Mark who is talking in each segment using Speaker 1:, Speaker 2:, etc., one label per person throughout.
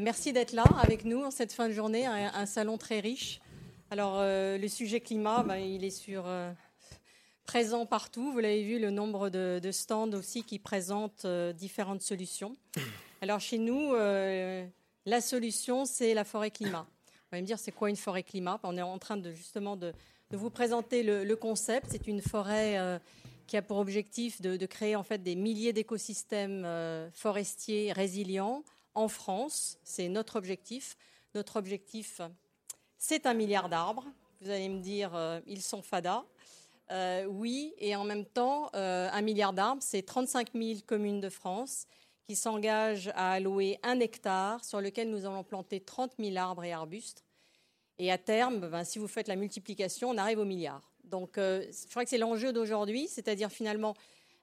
Speaker 1: merci d'être là avec nous en cette fin de journée, un, salon très riche. Alors, le sujet climat, ben, il est sur, présent partout. Vous l'avez vu, le nombre de, stands aussi qui présentent différentes solutions. Alors, chez nous, la solution, c'est la forêt climat. On va me dire, c'est quoi une forêt climat? On est en train de justement de, vous présenter le, concept. C'est une forêt euh, qui a pour objectif de, créer en fait des milliers d'écosystèmes euh, forestiers résilients en France. C'est notre objectif. Notre objectif, c'est un milliard d'arbres. Vous allez me dire, euh, ils sont fada. oui, et en même temps, un milliard d'arbres, c'est 35 000 communes de France qui s'engage à allouer un hectare sur lequel nous allons planter 30 000 arbres et arbustes. Et à terme, ben, si vous faites la multiplication, on arrive au milliard. Donc euh, je crois que c'est l'enjeu d'aujourd'hui, c'est-à-dire finalement,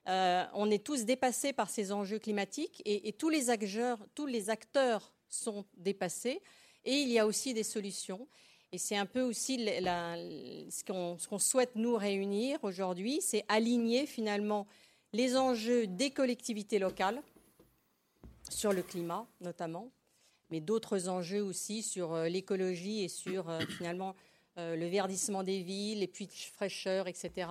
Speaker 1: euh, on est tous dépassés par ces enjeux climatiques et, tous, les acteurs, sont dépassés et il y a aussi des solutions. Et c'est un peu aussi ce qu'on souhaite nous réunir aujourd'hui, c'est aligner finalement les enjeux des collectivités locales, sur le climat notamment, mais d'autres enjeux aussi sur euh, l'écologie et sur euh, finalement le verdissement des villes, les puits de fraîcheur, etc.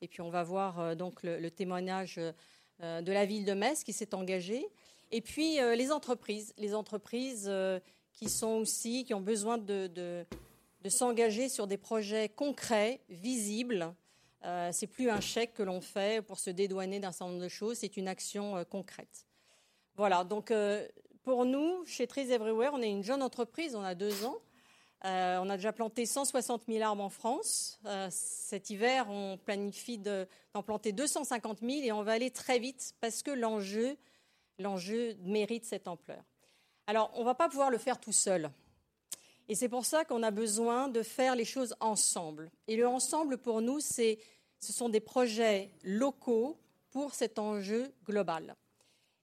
Speaker 1: Et puis on va voir donc le, témoignage de la ville de Metz qui s'est engagée. Et puis les entreprises, les entreprises qui sont aussi, qui ont besoin de, de, s'engager sur des projets concrets, visibles. Euh, c'est plus un chèque que l'on fait pour se dédouaner d'un certain nombre de choses, c'est une action concrète. Voilà, donc euh, pour nous, chez Trees Everywhere, on est une jeune entreprise, on a deux ans. Euh, on a déjà planté 160 000 arbres en France. Euh, cet hiver, on planifie d'en planter 250 000 et on va aller très vite parce que l'enjeu, l'enjeu mérite cette ampleur. Alors, on ne va pas pouvoir le faire tout seul. Et c'est pour ça qu'on a besoin de faire les choses ensemble. Et le ensemble, pour nous, c'est, ce sont des projets locaux pour cet enjeu global.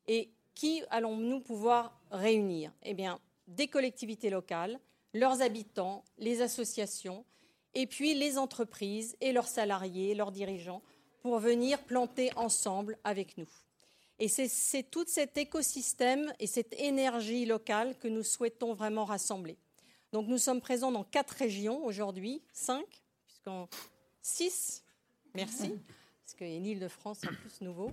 Speaker 1: Et qui allons-nous pouvoir réunir? Eh bien, des collectivités locales, leurs habitants, les associations, et puis les entreprises et leurs salariés, leurs dirigeants, pour venir planter ensemble avec nous. Et c'est tout cet écosystème et cette énergie locale que nous souhaitons vraiment rassembler. Donc nous sommes présents dans quatre régions aujourd'hui, cinq, puisqu'en six, merci, parce qu'il y a une île de France en plus nouveau.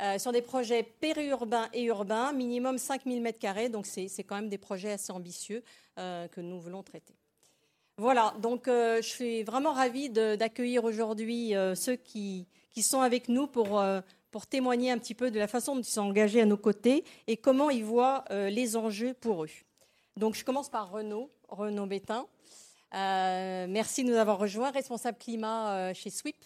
Speaker 1: Euh, sur des projets périurbains et urbains, minimum 5000 m2. Donc, c'est quand même des projets assez ambitieux que nous voulons traiter. Voilà, donc euh, je suis vraiment ravie d'accueillir aujourd'hui ceux qui, qui, sont avec nous pour, pour témoigner un petit peu de la façon dont ils sont engagés à nos côtés et comment ils voient les enjeux pour eux. Donc, je commence par Renaud, Renaud Bétain. merci de nous avoir rejoints, responsable climat chez SWIP.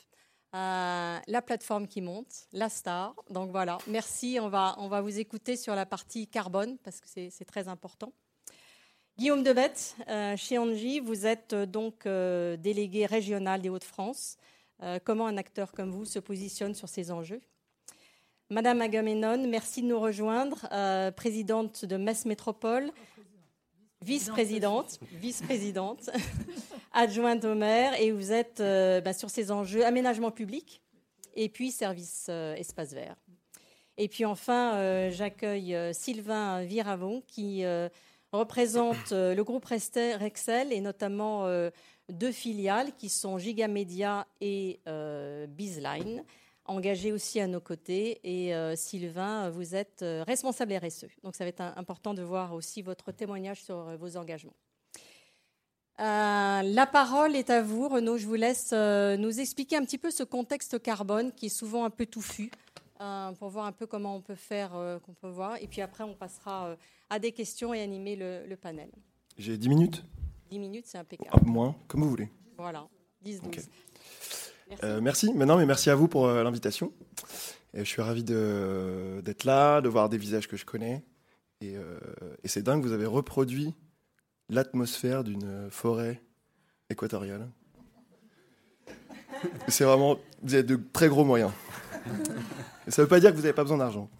Speaker 1: Euh, la plateforme qui monte, la star. Donc voilà, merci. On va, on va vous écouter sur la partie carbone parce que c'est très important. Guillaume Debette, euh, chez Angie, vous êtes euh, donc délégué régional des Hauts-de-France. comment un acteur comme vous se positionne sur ces enjeux? Madame Agamemnon, merci de nous rejoindre, présidente de Metz Métropole. Vice-présidente, vice-présidente, adjointe au maire, et vous êtes euh, bah, sur ces enjeux aménagement public et puis service euh, espace vert. Et puis enfin, euh, j'accueille Sylvain Viravon qui représente le groupe Rexel et notamment deux filiales qui sont Gigamedia et Bizline engagé aussi à nos côtés. Et euh, Sylvain, vous êtes euh, responsable RSE. Donc ça va être important de voir aussi votre témoignage sur euh, vos engagements. la parole est à vous, Renaud. Je vous laisse nous expliquer un petit peu ce contexte carbone qui est souvent un peu touffu pour voir un peu comment on peut faire, qu'on peut voir. Et puis après, on passera à des questions et animer le, panel.
Speaker 2: J'ai 10 minutes
Speaker 1: 10 minutes, c'est impeccable.
Speaker 2: Peu moins, comme vous voulez.
Speaker 1: Voilà, 10-12.
Speaker 2: Euh, merci. Maintenant, mais merci à vous pour euh, l'invitation. je suis ravi d'être là, de voir des visages que je connais. Et, euh, et c'est dingue, vous avez reproduit l'atmosphère d'une forêt équatoriale. C'est vraiment, vous avez de très gros moyens. ça ne veut pas dire que vous n'avez pas besoin d'argent.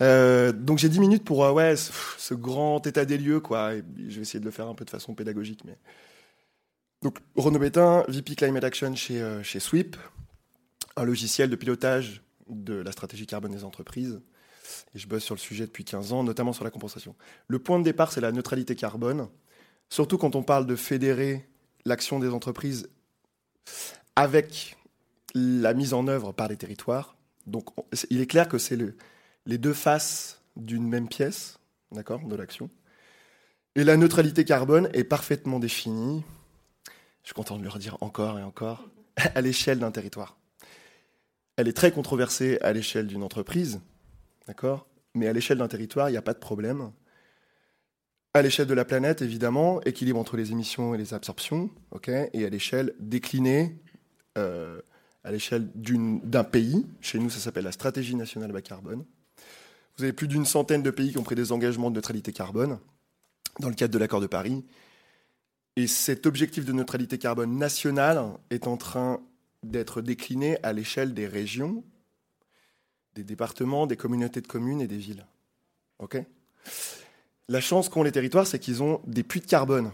Speaker 2: donc j'ai 10 minutes pour ouais, ce, grand état des lieux. Quoi. je vais essayer de le faire un peu de façon pédagogique. Mais donc, Renaud Bétain, VP Climate Action chez, euh, chez Sweep, un logiciel de pilotage de la stratégie carbone des entreprises. Et je bosse sur le sujet depuis 15 ans, notamment sur la compensation. Le point de départ, c'est la neutralité carbone. Surtout quand on parle de fédérer l'action des entreprises avec la mise en œuvre par les territoires. Donc, il est clair que c'est le, les deux faces d'une même pièce, d'accord, de l'action. Et la neutralité carbone est parfaitement définie, je suis content de le redire encore et encore, à l'échelle d'un territoire. Elle est très controversée à l'échelle d'une entreprise, d'accord Mais à l'échelle d'un territoire, il n'y a pas de problème. À l'échelle de la planète, évidemment, équilibre entre les émissions et les absorptions, ok Et à l'échelle déclinée, euh, à l'échelle d'un pays, chez nous ça s'appelle la stratégie nationale bas carbone. Vous avez plus d'une centaine de pays qui ont pris des engagements de neutralité carbone dans le cadre de l'accord de Paris. Et cet objectif de neutralité carbone nationale est en train d'être décliné à l'échelle des régions, des départements, des communautés de communes et des villes. La chance qu'ont les territoires, c'est qu'ils ont des puits de carbone.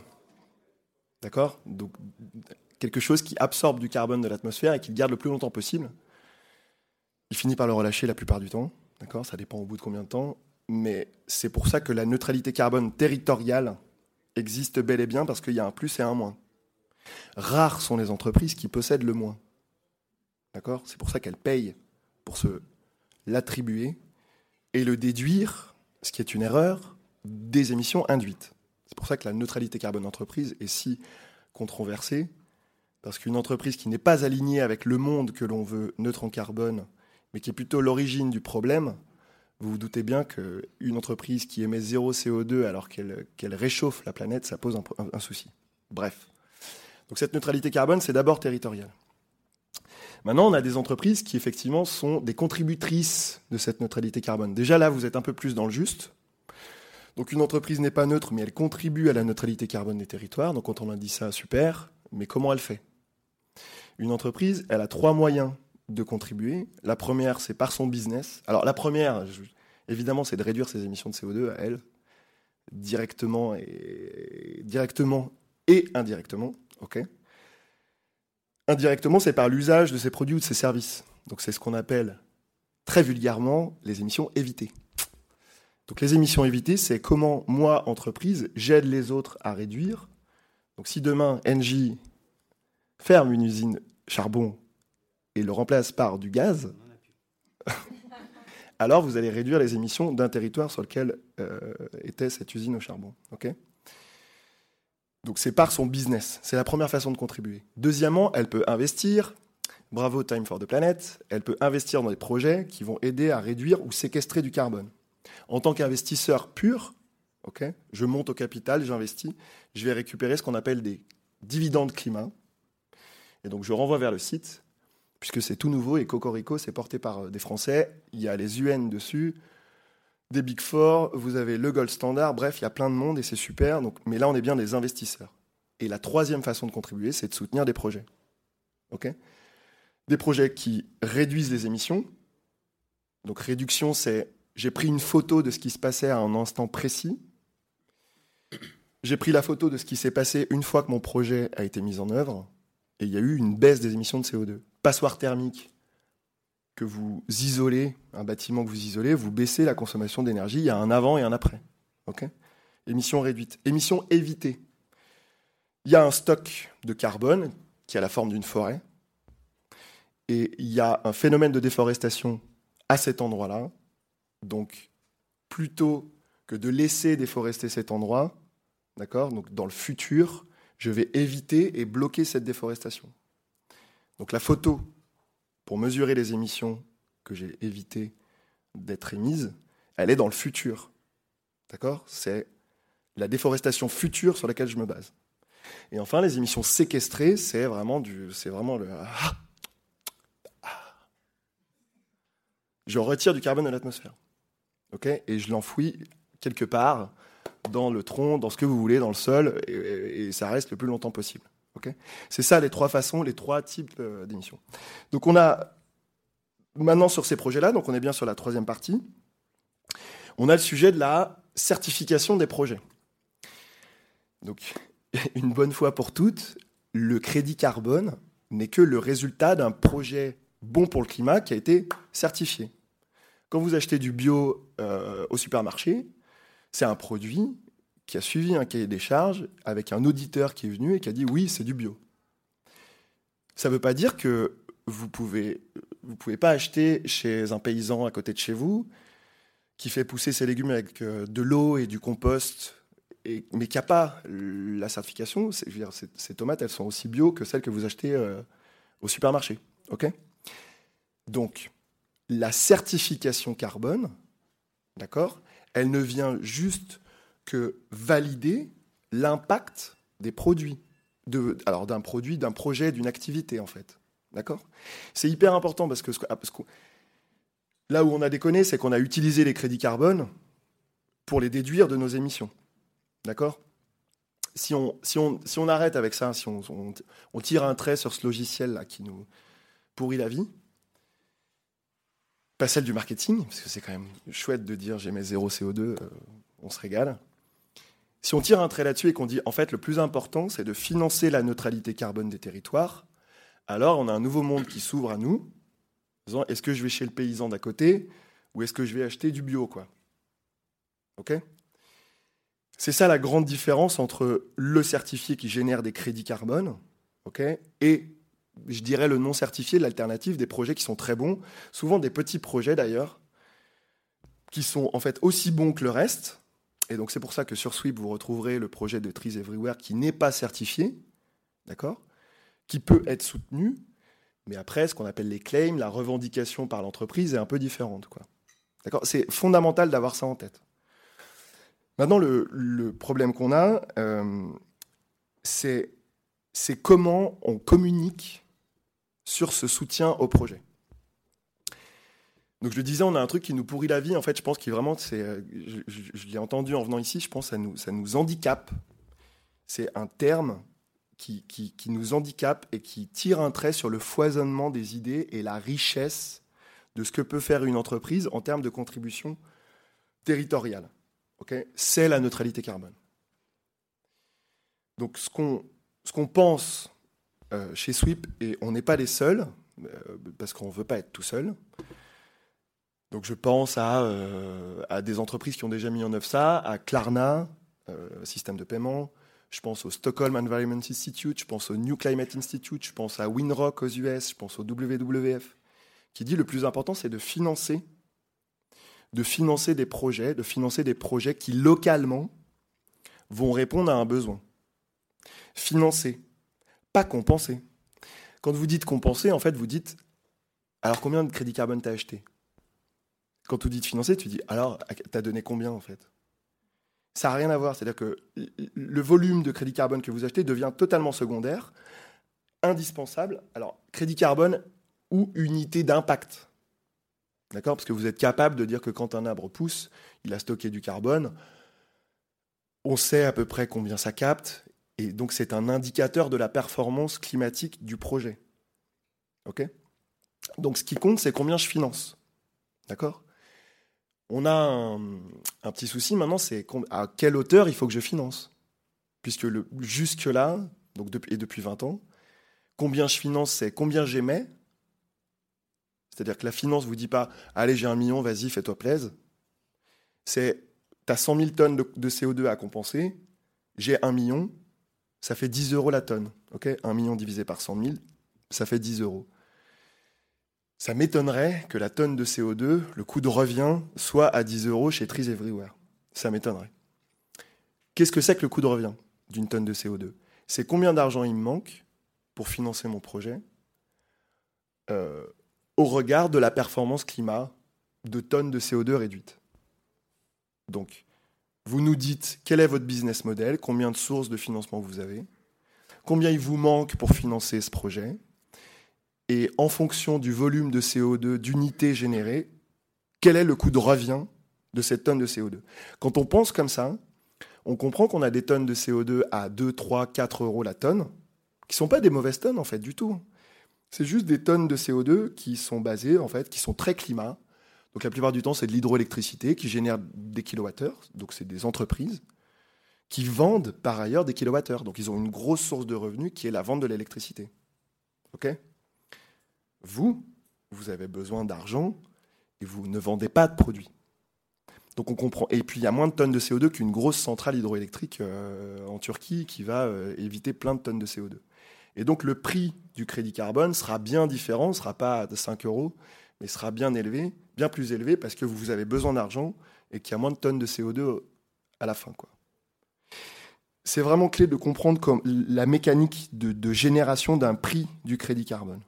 Speaker 2: D'accord? Quelque chose qui absorbe du carbone de l'atmosphère et qui le garde le plus longtemps possible. Il finit par le relâcher la plupart du temps. D'accord? Ça dépend au bout de combien de temps. Mais c'est pour ça que la neutralité carbone territoriale existe bel et bien parce qu'il y a un plus et un moins. Rares sont les entreprises qui possèdent le moins. D'accord? C'est pour ça qu'elles payent pour se l'attribuer et le déduire, ce qui est une erreur, des émissions induites. C'est pour ça que la neutralité carbone d'entreprise est si controversée, parce qu'une entreprise qui n'est pas alignée avec le monde que l'on veut neutre en carbone, mais qui est plutôt l'origine du problème, vous vous doutez bien qu'une entreprise qui émet zéro CO2 alors qu'elle réchauffe la planète, ça pose un, souci. Bref. Donc cette neutralité carbone, c'est d'abord territorial. Maintenant, on a des entreprises qui effectivement sont des contributrices de cette neutralité carbone. Déjà là, vous êtes un peu plus dans le juste. Donc une entreprise n'est pas neutre, mais elle contribue à la neutralité carbone des territoires. Donc quand on a dit ça, super. Mais comment elle fait? Une entreprise, elle a trois moyens de contribuer. La première, c'est par son business. Alors la première, évidemment, c'est de réduire ses émissions de CO2 à elle, directement et, directement et indirectement. ok? Indirectement, c'est par l'usage de ses produits ou de ses services. Donc c'est ce qu'on appelle très vulgairement les émissions évitées. Donc les émissions évitées, c'est comment moi, entreprise, j'aide les autres à réduire. Donc si demain, Engie ferme une usine charbon et le remplace par du gaz, alors vous allez réduire les émissions d'un territoire sur lequel euh, était cette usine au charbon. Donc c'est par son business. C'est la première façon de contribuer. Deuxièmement, elle peut investir. Bravo Time for the Planet. Elle peut investir dans des projets qui vont aider à réduire ou séquestrer du carbone. En tant qu'investisseur pur, je monte au capital, j'investis, je vais récupérer ce qu'on appelle des dividendes climat. Et donc je renvoie vers le site puisque c'est tout nouveau et Cocorico, c'est porté par euh, des Français. Il y a les UN dessus, des Big Four, vous avez le Gold Standard, bref, il y a plein de monde et c'est super. Mais là, on est bien des investisseurs. Et la troisième façon de contribuer, c'est de soutenir des projets. ok? Des projets qui réduisent les émissions. Donc réduction, c'est j'ai pris une photo de ce qui se passait à un instant précis. J'ai pris la photo de ce qui s'est passé une fois que mon projet a été mis en œuvre. Et il y a eu une baisse des émissions de CO2 passoire thermique que vous isolez, un bâtiment que vous isolez, vous baissez la consommation d'énergie. Il y a un avant et un après. Ok? Émission réduite. Émission évitée. Il y a un stock de carbone qui a la forme d'une forêt. Et il y a un phénomène de déforestation à cet endroit-là. Donc, plutôt que de laisser déforester cet endroit, d'accord? Donc, dans le futur, je vais éviter et bloquer cette déforestation. Donc la photo, pour mesurer les émissions que j'ai évité d'être émises, elle est dans le futur. D'accord? C'est la déforestation future sur laquelle je me base. Et enfin, les émissions séquestrées, c'est vraiment du, c'est vraiment le. Ah, ah. je retire du carbone de l'atmosphère, ok, et je l'enfouis quelque part dans le tronc, dans ce que vous voulez, dans le sol, et ça reste le plus longtemps possible c'est ça les trois façons, les trois types euh, d'émissions. Donc on a maintenant sur ces projets-là, donc on est bien sur la troisième partie, on a le sujet de la certification des projets. Donc une bonne fois pour toutes, le crédit carbone n'est que le résultat d'un projet bon pour le climat qui a été certifié. Quand vous achetez du bio au supermarché, c'est un produit qui a suivi un cahier des charges avec un auditeur qui est venu et qui a dit oui, c'est du bio. Ça ne veut pas dire que vous pouvez, vous pouvez pas acheter chez un paysan à côté de chez vous qui fait pousser ses légumes avec euh, de l'eau et du compost, et, mais qui n'a pas la certification. Dire, ces tomates, elles sont aussi bio que celles que vous achetez euh, au supermarché. ok? Donc, la certification carbone, d'accord, elle ne vient juste que valider l'impact des produits. D'un produit, d'un projet, d'une activité en fait. D'accord? C'est hyper important parce que, ah, parce que là où on a déconné, c'est qu'on a utilisé les crédits carbone pour les déduire de nos émissions. D'accord? Si on, arrête avec ça, si on, tire un trait sur ce logiciel là qui nous pourrit la vie, pas celle du marketing, parce que c'est quand même chouette de dire j'ai mes zéro CO2, euh, on se régale. Si on tire un trait là-dessus et qu'on dit en fait le plus important c'est de financer la neutralité carbone des territoires, alors on a un nouveau monde qui s'ouvre à nous. Est-ce que je vais chez le paysan d'à côté ou est-ce que je vais acheter du bio quoi? Ok? C'est ça la grande différence entre le certifié qui génère des crédits carbone ok et je dirais le non certifié, l'alternative des projets qui sont très bons, souvent des petits projets d'ailleurs, qui sont en fait aussi bons que le reste. Et donc c'est pour ça que sur Sweep, vous retrouverez le projet de Trees Everywhere qui n'est pas certifié, d'accord qui peut être soutenu, mais après, ce qu'on appelle les claims, la revendication par l'entreprise est un peu différente. Quoi. D'accord C'est fondamental d'avoir ça en tête. Maintenant, le, problème qu'on a, euh, c'est comment on communique sur ce soutien au projet. Donc je le disais, on a un truc qui nous pourrit la vie. En fait, je pense qu'il vraiment, c'est, euh, je, l'ai entendu en venant ici. Je pense que ça nous, ça nous handicape. C'est un terme qui, nous handicape et qui tire un trait sur le foisonnement des idées et la richesse de ce que peut faire une entreprise en termes de contribution territoriale. C'est la neutralité carbone. Donc ce qu'on ce qu'on pense euh, chez Sweep, et on n'est pas les seuls, euh, parce qu'on ne veut pas être tout seul. Donc je pense à, euh, à, des entreprises qui ont déjà mis en œuvre ça, à Klarna, système de paiement, je pense au Stockholm Environment Institute, je pense au New Climate Institute, je pense à Winrock aux US, je pense au WWF, qui dit le plus important, c'est de financer, de financer des projets, de financer des projets qui localement vont répondre à un besoin. Financer, pas compenser. Quand vous dites compenser, en fait, vous dites alors combien de crédit carbone t'as acheté? Quand vous dites financer, tu dis alors t'as donné combien en fait? Ça n'a rien à voir. C'est-à-dire que le volume de crédit carbone que vous achetez devient totalement secondaire, indispensable. Alors, crédit carbone ou unité d'impact. D'accord? Parce que vous êtes capable de dire que quand un arbre pousse, il a stocké du carbone. On sait à peu près combien ça capte. Et donc, c'est un indicateur de la performance climatique du projet. OK? Donc, ce qui compte, c'est combien je finance. D'accord? On a un, petit souci maintenant, c'est à quelle hauteur il faut que je finance? Puisque jusque-là, et depuis 20 ans, combien je finance, c'est combien j'émets? C'est-à-dire que la finance ne vous dit pas, allez, j'ai un million, vas-y, fais-toi plaise. C'est, tu as 100 000 tonnes de, CO2 à compenser, j'ai un million, ça fait 10 euros la tonne. ok? 1 million divisé par 100 000, ça fait 10 euros ça m'étonnerait que la tonne de CO2, le coût de revient, soit à 10 euros chez Trees Everywhere. Ça m'étonnerait. Qu'est-ce que c'est que le coût de revient d'une tonne de CO2 C'est combien d'argent il me manque pour financer mon projet euh, au regard de la performance climat de tonnes de CO2 réduites. Donc, vous nous dites quel est votre business model, combien de sources de financement vous avez, combien il vous manque pour financer ce projet, et en fonction du volume de CO2 d'unité générée, quel est le coût de revient de cette tonne de CO2 Quand on pense comme ça, on comprend qu'on a des tonnes de CO2 à 2, 3, 4 euros la tonne, qui ne sont pas des mauvaises tonnes en fait du tout. C'est juste des tonnes de CO2 qui sont basées, en fait, qui sont très climat. Donc la plupart du temps, c'est de l'hydroélectricité qui génère des kilowattheures. Donc c'est des entreprises qui vendent par ailleurs des kilowattheures. Donc ils ont une grosse source de revenus qui est la vente de l'électricité. OK? Vous, vous avez besoin d'argent Et vous ne vendez pas de produits. Donc on comprend. Et puis il y a moins de tonnes de CO2 qu'une grosse centrale hydroélectrique euh, en Turquie qui va euh, éviter plein de tonnes de CO2. Et donc le prix du crédit carbone sera bien différent, ne sera pas de 5 euros, mais sera bien élevé, bien plus élevé parce que vous avez besoin d'argent et qu'il y a moins de tonnes de CO2 à la fin. C'est vraiment clé de comprendre la mécanique de, génération d'un prix du crédit carbone.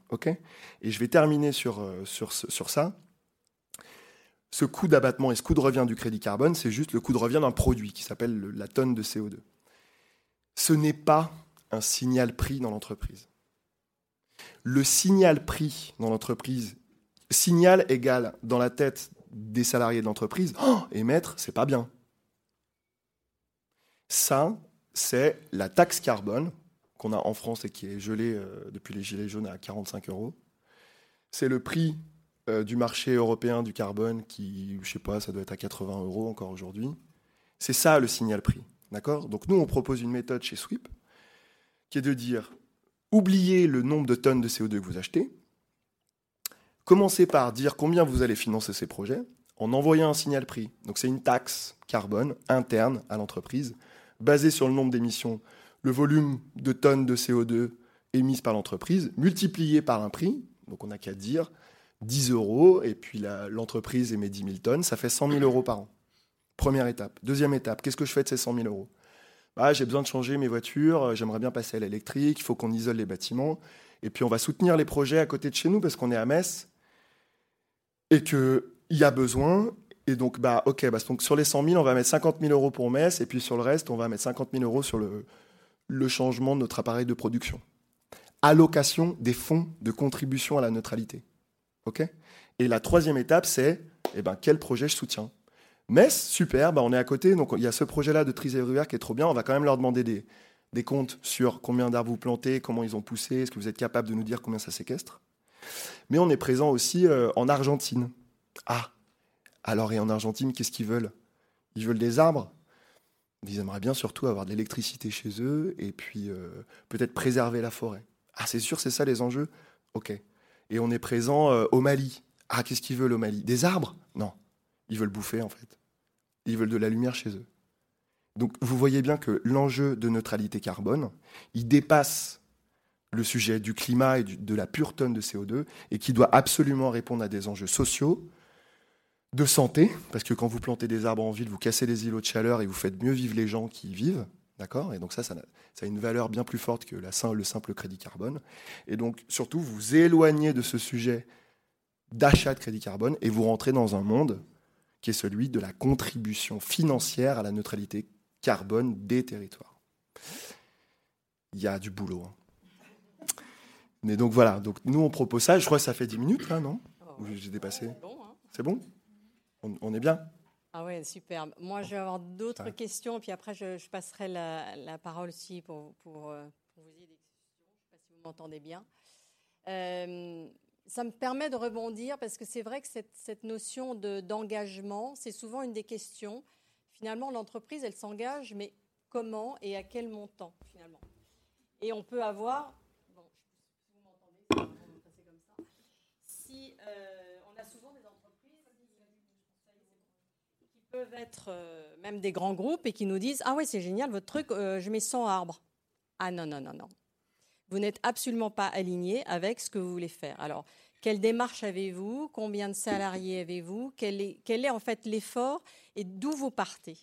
Speaker 2: et je vais terminer euh, sur ça ce coût d'abattement et ce coût de revient du crédit carbone, c'est juste le coût de revient d'un produit qui s'appelle la tonne de CO2. Ce n'est pas un signal prix dans l'entreprise. Le signal prix dans l'entreprise, signal égal dans la tête des salariés de l'entreprise, oh, émettre, c'est pas bien. Ça, c'est la taxe carbone qu'on a en France et qui est gelée euh, depuis les Gilets jaunes à 45 euros. C'est le prix euh, du marché européen du carbone qui, je sais pas, ça doit être à 80 euros encore aujourd'hui. C'est ça le signal prix. D'accord? Donc nous, on propose une méthode chez Sweep qui est de dire oubliez le nombre de tonnes de CO2 que vous achetez, commencez par dire combien vous allez financer ces projets en envoyant un signal prix. Donc c'est une taxe carbone interne à l'entreprise basée sur le nombre d'émissions, le volume de tonnes de CO2 émises par l'entreprise, multiplié par un prix. Donc on n'a qu'à dire 10 euros, et puis l'entreprise émet 10 000 tonnes, ça fait 100 000 euros par an. Première étape. Deuxième étape, qu'est-ce que je fais de ces 100 000 euros? Bah, J'ai besoin de changer mes voitures, euh, j'aimerais bien passer à l'électrique, il faut qu'on isole les bâtiments, et puis on va soutenir les projets à côté de chez nous parce qu'on est à Metz, et qu'il y a besoin, et donc, bah, ok, bah, donc sur les 100 000, on va mettre 50 000 euros pour Metz, et puis sur le reste, on va mettre 50 000 euros sur le, changement de notre appareil de production. Allocation des fonds de contribution à la neutralité et la troisième étape, c'est eh ben, quel projet je soutiens? Metz, super, bah, on est à côté, donc il y a ce projet-là de Trise qui est trop bien. On va quand même leur demander des, des comptes sur combien d'arbres vous plantez, comment ils ont poussé, est-ce que vous êtes capable de nous dire combien ça séquestre? Mais on est présent aussi euh, en Argentine. Ah, alors et en Argentine, qu'est-ce qu'ils veulent? Ils veulent des arbres? Ils aimeraient bien surtout avoir de l'électricité chez eux et puis euh, peut-être préserver la forêt. Ah, c'est sûr, c'est ça les enjeux? Ok et on est présent euh, au Mali. Ah, qu'est-ce qu'ils veulent au Mali? Des arbres? Non. Ils veulent bouffer, en fait. Ils veulent de la lumière chez eux. Donc, vous voyez bien que l'enjeu de neutralité carbone, il dépasse le sujet du climat et de la pure tonne de CO2 et qui doit absolument répondre à des enjeux sociaux, de santé, parce que quand vous plantez des arbres en ville, vous cassez les îlots de chaleur et vous faites mieux vivre les gens qui y vivent. D'accord? Et donc ça, ça a, une valeur bien plus forte que le simple crédit carbone. Et donc surtout, vous éloignez de ce sujet d'achat de crédit carbone et vous rentrez dans un monde qui est celui de la contribution financière à la neutralité carbone des territoires. Il y a du boulot. Hein. Mais donc voilà, donc nous on propose ça, je crois que ça fait 10 minutes là, non? J'ai dépassé? C'est bon, hein. on est bien?
Speaker 1: Ah ouais, superbe. Moi, je vais avoir d'autres questions, puis après, je, passerai la, parole aussi pour, pour, euh, pour, vous aider. Je ne sais pas si vous m'entendez bien. Euh, ça me permet de rebondir parce que c'est vrai que cette, cette notion d'engagement, c'est souvent une des questions. Finalement, l'entreprise, elle s'engage, mais comment et à quel montant, finalement? Et on peut avoir, bon, vous m'entendez, comme ça, Euh, peuvent être euh, même des grands groupes et qui nous disent Ah ouais, c'est génial, votre truc, euh, je mets 100 arbres. Ah non, non, non, non. Vous n'êtes absolument pas aligné avec ce que vous voulez faire. Alors, quelle démarche avez-vous? Combien de salariés avez-vous? Quel est, quel est en fait l'effort et d'où vous partez?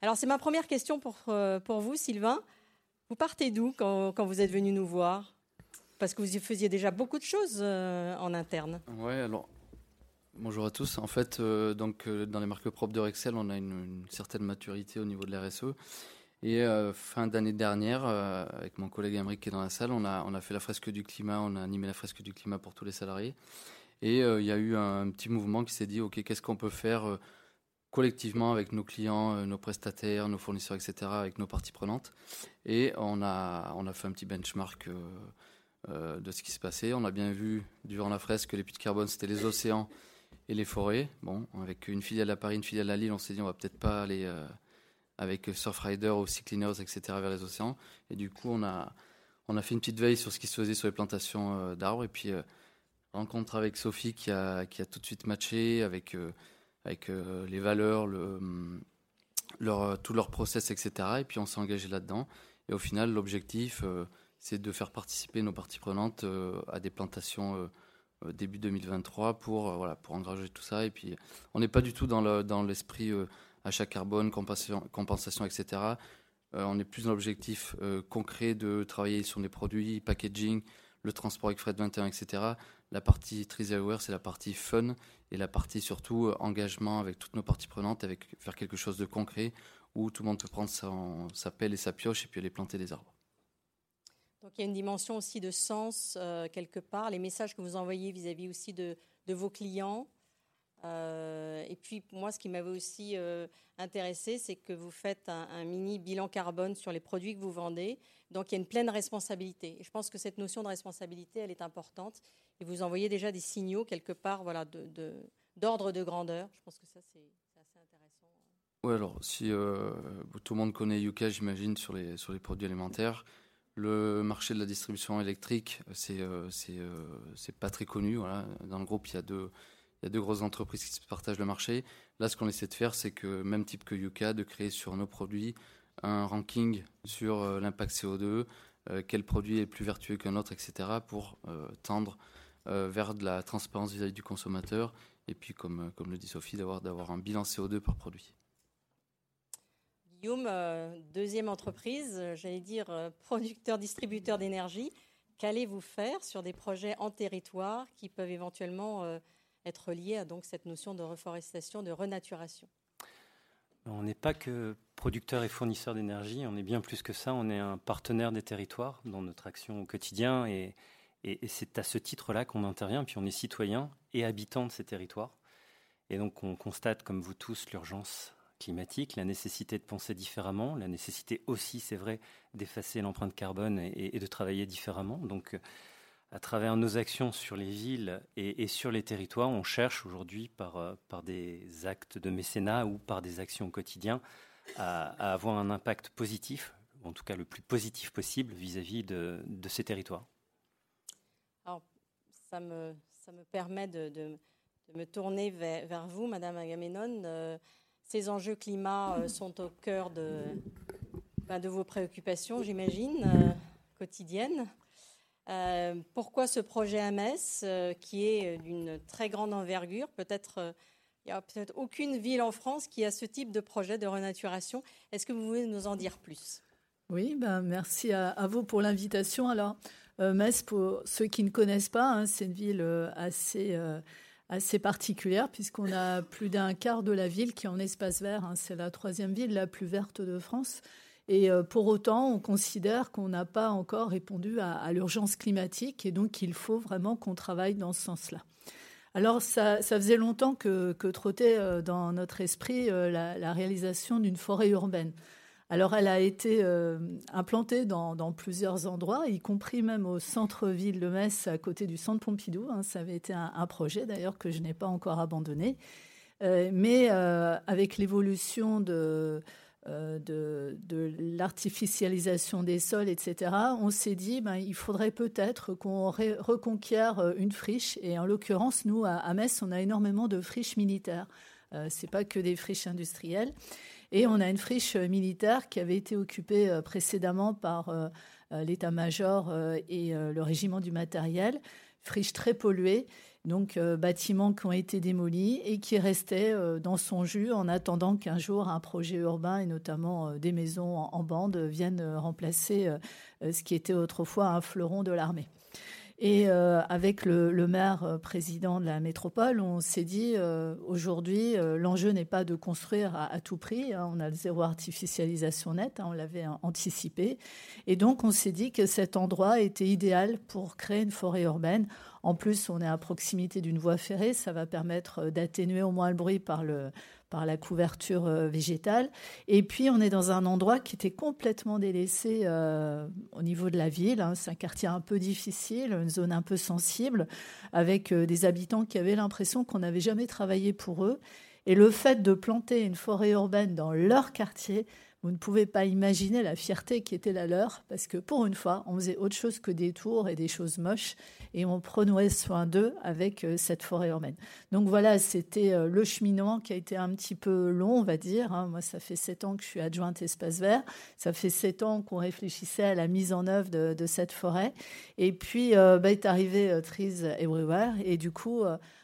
Speaker 1: Alors, c'est ma première question pour, pour vous, Sylvain. Vous partez d'où quand, quand, vous êtes venu nous voir? Parce que vous faisiez déjà beaucoup de choses en interne.
Speaker 3: Oui, alors Bonjour à tous. En fait, euh, donc, euh, dans les marques propres de Rexel, on a une, certaine maturité au niveau de l'RSE. Et euh, fin d'année dernière, avec mon collègue Emmerich qui est dans la salle, on a, on a fait la fresque du climat, on a animé la fresque du climat pour tous les salariés. Et il y a eu un, petit mouvement qui s'est dit, OK, qu'est-ce qu'on peut faire collectivement avec nos clients, nos prestataires, nos fournisseurs, etc., avec nos parties prenantes. Et on a, on a fait un petit benchmark de ce qui se passait. On a bien vu durant la fresque que les puits de carbone, c'était les océans et les forêts. Bon, avec une filiale à Paris, une filiale à Lille, on s'est dit on va peut-être pas aller euh, avec Surfrider ou Sea Cleaners, etc. vers les océans. Et du coup, on a, on a fait une petite veille sur ce qui se faisait sur les plantations euh, d'arbres. Et puis, euh, rencontre avec Sophie qui a, qui a tout de suite matché avec, euh, avec euh, les valeurs, le, hum, leur, tout leur process, etc. Et puis on s'est engagé là-dedans. Et au final, l'objectif, c'est de faire participer nos parties prenantes à des plantations début 2023 pour, voilà, pour engager tout ça. Et puis on n'est pas du tout dans l'esprit le, dans achat carbone, compensation, etc. on est plus dans l'objectif concret de travailler sur des produits, packaging, le transport avec Fred 21, etc. La partie Aware, c'est la partie fun et la partie surtout euh, engagement avec toutes nos parties prenantes, avec faire quelque chose de concret où tout le monde peut prendre sa, pelle et sa pioche et puis aller planter des arbres.
Speaker 1: Donc il y a une dimension aussi de sens euh, quelque part, les messages que vous envoyez vis-à-vis aussi de, vos clients. Euh, et puis moi, ce qui m'avait aussi intéressé, c'est que vous faites un, mini bilan carbone sur les produits que vous vendez. Donc il y a une pleine responsabilité. Et je pense que cette notion de responsabilité, elle est importante. Et vous envoyez déjà des signaux quelque part voilà, d'ordre de, de, grandeur. Je pense que ça, c'est assez intéressant.
Speaker 3: Oui, alors si euh, tout le monde connaît Yuka, j'imagine, sur les, sur les produits alimentaires. Le marché de la distribution électrique, c'est euh, euh, c'est pas très connu. Voilà. Dans le groupe, il y, a deux, il y a deux grosses entreprises qui se partagent le marché. Là, ce qu'on essaie de faire, c'est que, même type que Yuka, de créer sur nos produits un ranking sur euh, l'impact CO2, euh, quel produit est plus vertueux qu'un autre, etc., pour tendre vers de la transparence vis-à-vis du consommateur, et puis, comme, comme le dit Sophie, d'avoir un bilan CO2 par produit.
Speaker 1: Guillaume, deuxième entreprise, j'allais dire producteur-distributeur d'énergie. Qu'allez-vous faire sur des projets en territoire qui peuvent éventuellement être liés à donc, cette notion de reforestation, de renaturation?
Speaker 4: On n'est pas que producteur et fournisseur d'énergie, on est bien plus que ça, on est un partenaire des territoires dans notre action au quotidien et, c'est à ce titre-là qu'on intervient, puis on est citoyen et habitant de ces territoires. Et donc on constate, comme vous tous, l'urgence climatique, la nécessité de penser différemment, la nécessité aussi, c'est vrai, d'effacer l'empreinte carbone et, de travailler différemment. Donc à travers nos actions sur les villes et, sur les territoires, on cherche aujourd'hui par, euh, par des actes de mécénat ou par des actions au quotidien à, avoir un impact positif, en tout cas le plus positif possible vis-à-vis de, ces territoires.
Speaker 1: Alors, ça me, permet de, me tourner vers, vous, Madame Agamemnon. Euh, ces enjeux climat euh, sont au cœur de, ben, vos préoccupations, j'imagine, quotidiennes. Euh, pourquoi ce projet à Metz, euh, qui est d'une très grande envergure Peut-être euh, il n'y a peut-être aucune ville en France qui a ce type de projet de renaturation. Est-ce que vous pouvez nous en dire plus?
Speaker 5: Oui, ben merci à, vous pour l'invitation. Alors, Metz, pour ceux qui ne connaissent pas, hein, c'est une ville assez assez particulière puisqu'on a plus d'un quart de la ville qui est en espace vert. Hein. C'est la troisième ville la plus verte de France. Et euh, pour autant, on considère qu'on n'a pas encore répondu à, l'urgence climatique et donc il faut vraiment qu'on travaille dans ce sens-là. Alors, ça, faisait longtemps que, trottait euh, dans notre esprit euh, la, réalisation d'une forêt urbaine. Alors, elle a été implantée dans, plusieurs endroits, y compris même au centre-ville de Metz, à côté du centre Pompidou. Hein. ça avait été un projet d'ailleurs que je n'ai pas encore abandonné. mais avec l'évolution de, euh, l'artificialisation des sols, etc., on s'est dit ben, il faudrait peut-être qu'on reconquiert euh, une friche. Et en l'occurrence, nous, à, Metz, on a énormément de friches militaires. Euh, Ce n'est pas que des friches industrielles. Et on a une friche militaire qui avait été occupée précédemment par l'état-major et le régiment du matériel, friche très polluée donc euh, bâtiments qui ont été démolis et qui restaient euh, dans son jus en attendant qu'un jour un projet urbain et notamment euh, des maisons en, bande viennent remplacer ce qui était autrefois un fleuron de l'armée. Et avec le, maire président de la métropole, on s'est dit aujourd'hui, l'enjeu n'est pas de construire à, tout prix. Hein, on a le zéro artificialisation net, hein, on l'avait anticipé. Et donc, on s'est dit que cet endroit était idéal pour créer une forêt urbaine en plus, on est à proximité d'une voie ferrée, ça va permettre euh, d'atténuer au moins le bruit par, le, par la couverture euh, végétale. Et puis, on est dans un endroit qui était complètement délaissé euh, au niveau de la ville. Hein. C'est un quartier un peu difficile, une zone un peu sensible, avec des habitants qui avaient l'impression qu'on n'avait jamais travaillé pour eux. Et le fait de planter une forêt urbaine dans leur quartier, vous ne pouvez pas imaginer la fierté qui était la leur, parce que pour une fois, on faisait autre chose que des tours et des choses moches, et on prenait soin d'eux avec euh, cette forêt urbaine. Donc voilà, c'était euh, le cheminement qui a été un petit peu long, on va dire. Hein. Moi, ça fait sept ans que je suis adjointe espace vert. Ça fait sept ans qu'on réfléchissait à la mise en œuvre de, cette forêt. Et puis, euh, bah, est arrivé Trees Everywhere, et du coup,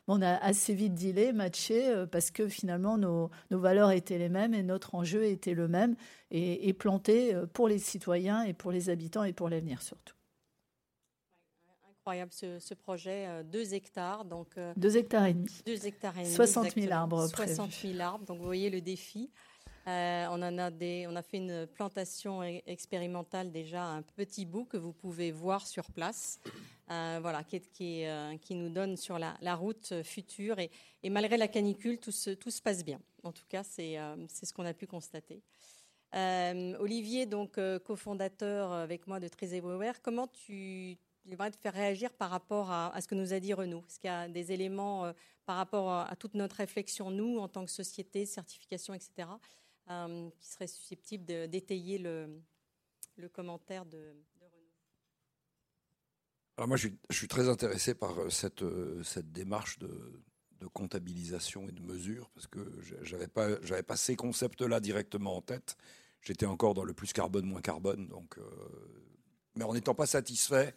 Speaker 5: on a assez vite dealé, matché, euh, parce que finalement nos, valeurs étaient les mêmes et notre enjeu était le même, et, planté euh, pour les citoyens et pour les habitants et pour l'avenir surtout.
Speaker 1: Incroyable ce, projet, 2 euh, hectares. Donc,
Speaker 5: 2 hectares et demi.
Speaker 1: 2 hectares et demi.
Speaker 5: 60 000 arbres.
Speaker 1: 60 000 arbres, donc vous voyez le défi. On, en a des, on a fait une plantation e, expérimentale déjà, un petit bout que vous pouvez voir sur place. Euh, voilà, qui, euh, qui, nous donne sur la, route future. Et, malgré la canicule, tout se, passe bien. En tout cas, c'est euh, ce qu'on a pu constater. Olivier, donc cofondateur avec moi de Everywhere, comment tu vas te faire réagir par rapport à, ce que nous a dit Renaud? Est-ce qu'il y a des éléments par rapport à, toute notre réflexion, nous, en tant que société, certification, etc., qui seraient susceptibles d'étayer le, commentaire de,
Speaker 6: alors moi, je suis, très intéressé par euh, cette, euh, cette démarche de, comptabilisation et de mesure, parce que j'avais pas, pas ces concepts-là directement en tête. J'étais encore dans le plus carbone, moins carbone. Donc, euh, mais en n'étant pas satisfait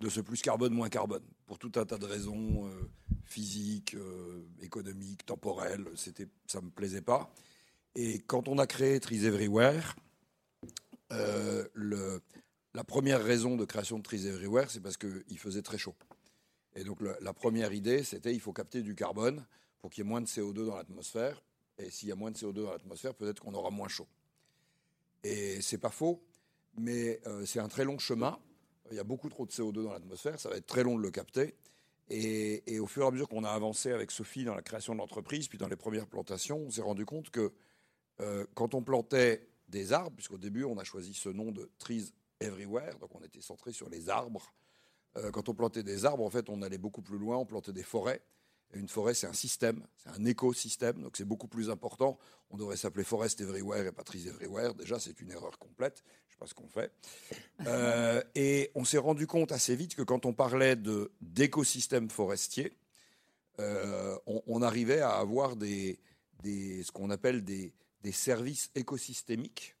Speaker 6: de ce plus carbone, moins carbone, pour tout un tas de raisons physiques, économiques, temporelles, c'était, ça me plaisait pas. Et quand on a créé Trees Everywhere, le, la première raison de création de Trees Everywhere, c'est parce qu'il faisait très chaud. Et donc la première idée, c'était il faut capter du carbone pour qu'il y ait moins de CO2 dans l'atmosphère. Et s'il y a moins de CO2 dans l'atmosphère, peut-être qu'on aura moins chaud. Et c'est pas faux, mais euh, c'est un très long chemin. Il y a beaucoup trop de CO2 dans l'atmosphère, ça va être très long de le capter. Et, au fur et à mesure qu'on a avancé avec Sophie dans la création de l'entreprise, puis dans les premières plantations, on s'est rendu compte que euh, quand on plantait des arbres, puisqu'au début on a choisi ce nom de trees everywhere, donc on était centré sur les arbres. Euh, quand on plantait des arbres, en fait, on allait beaucoup plus loin, on plantait des forêts. Et une forêt, c'est un système, c'est un écosystème, donc c'est beaucoup plus important. On devrait s'appeler Forest Everywhere et pas Trees Everywhere. Déjà, c'est une erreur complète. Je ne sais pas ce qu'on fait. Euh, et on s'est rendu compte assez vite que quand on parlait d'écosystème forestier, on, arrivait à avoir des ce qu'on appelle des, des services écosystémiques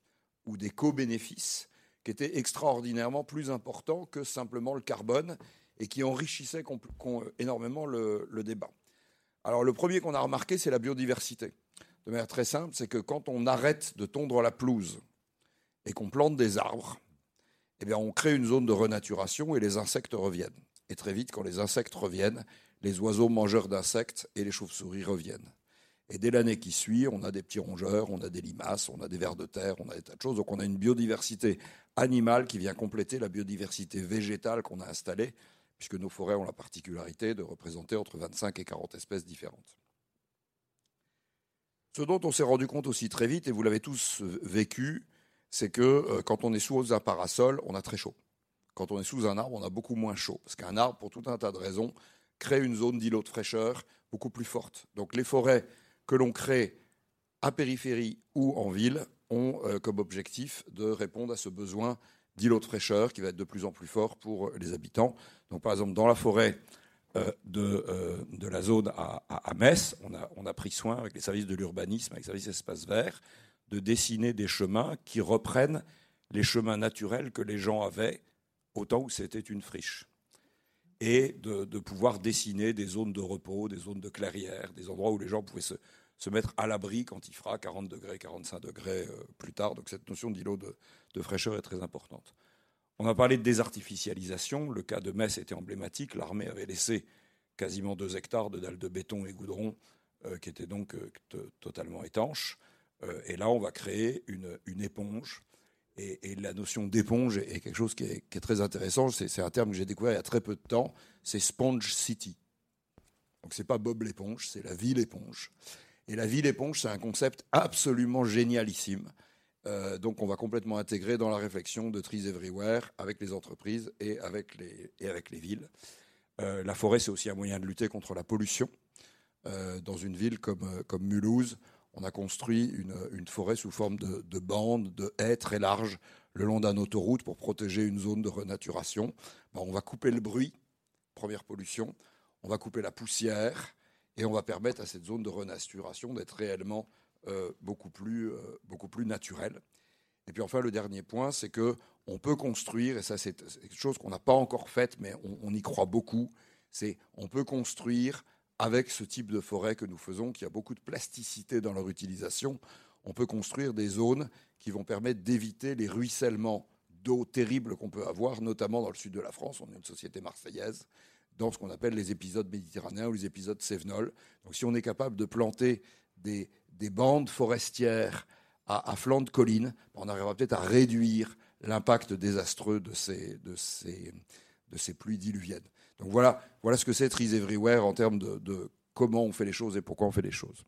Speaker 6: ou des co-bénéfices qui était extraordinairement plus important que simplement le carbone et qui enrichissait énormément le, débat. Alors le premier qu'on a remarqué, c'est la biodiversité. De manière très simple, c'est que quand on arrête de tondre la pelouse et qu'on plante des arbres, eh bien on crée une zone de renaturation et les insectes reviennent. Et très vite, quand les insectes reviennent, les oiseaux mangeurs d'insectes et les chauves-souris reviennent. Et dès l'année qui suit, on a des petits rongeurs, on a des limaces, on a des vers de terre, on a des tas de choses. Donc on a une biodiversité animale qui vient compléter la biodiversité végétale qu'on a installée, puisque nos forêts ont la particularité de représenter entre 25 et 40 espèces différentes. Ce dont on s'est rendu compte aussi très vite, et vous l'avez tous vécu, c'est que euh, quand on est sous un parasol, on a très chaud. Quand on est sous un arbre, on a beaucoup moins chaud. Parce qu'un arbre, pour tout un tas de raisons, crée une zone d'îlot de fraîcheur beaucoup plus forte. Donc les forêts que l'on crée à périphérie ou en ville ont euh, comme objectif de répondre à ce besoin d'îlot de fraîcheur qui va être de plus en plus fort pour les habitants. Donc par exemple, dans la forêt euh, de, euh, de, la zone à, à, Metz, on a, on a, pris soin avec les services de l'urbanisme, avec les services d'espace vert, de dessiner des chemins qui reprennent les chemins naturels que les gens avaient au temps où c'était une friche et de, pouvoir dessiner des zones de repos, des zones de clairière, des endroits où les gens pouvaient se, se mettre à l'abri quand il fera 40 degrés, 45 degrés euh, plus tard. Donc cette notion d'îlot de, fraîcheur est très importante. On a parlé de désartificialisation. Le cas de Metz était emblématique. L'armée avait laissé quasiment 2 hectares de dalles de béton et goudron euh, qui étaient donc euh, totalement étanches. et là, on va créer une, une éponge et, la notion d'éponge est quelque chose qui est, très intéressant. C'est un terme que j'ai découvert il y a très peu de temps. C'est Sponge City. Donc c'est pas Bob l'éponge, c'est la ville éponge. Et la ville éponge, c'est un concept absolument génialissime. Euh, donc on va complètement intégrer dans la réflexion de Trees Everywhere avec les entreprises et avec les, et avec les villes. Euh, la forêt, c'est aussi un moyen de lutter contre la pollution. Euh, dans une ville comme, comme Mulhouse, on a construit une, forêt sous forme de, de bandes, de haies très larges le long d'une autoroute pour protéger une zone de renaturation. Ben, on va couper le bruit, première pollution, on va couper la poussière et on va permettre à cette zone de renaturation d'être réellement euh, beaucoup, plus, euh, beaucoup plus naturelle. Et puis enfin, le dernier point, c'est que on peut construire, et ça c'est quelque chose qu'on n'a pas encore fait, mais on, on y croit beaucoup, c'est on peut construire avec ce type de forêt que nous faisons, qui a beaucoup de plasticité dans leur utilisation, on peut construire des zones qui vont permettre d'éviter les ruissellements d'eau terribles qu'on peut avoir, notamment dans le sud de la France. On est une société marseillaise, dans ce qu'on appelle les épisodes méditerranéens ou les épisodes cévenols. Donc si on est capable de planter des, bandes forestières à, flanc de colline, on arrivera peut-être à réduire l'impact désastreux de ces, pluies diluviennes. Donc voilà, voilà ce que c'est Trees Everywhere en termes de, comment on fait les choses et pourquoi on fait les choses.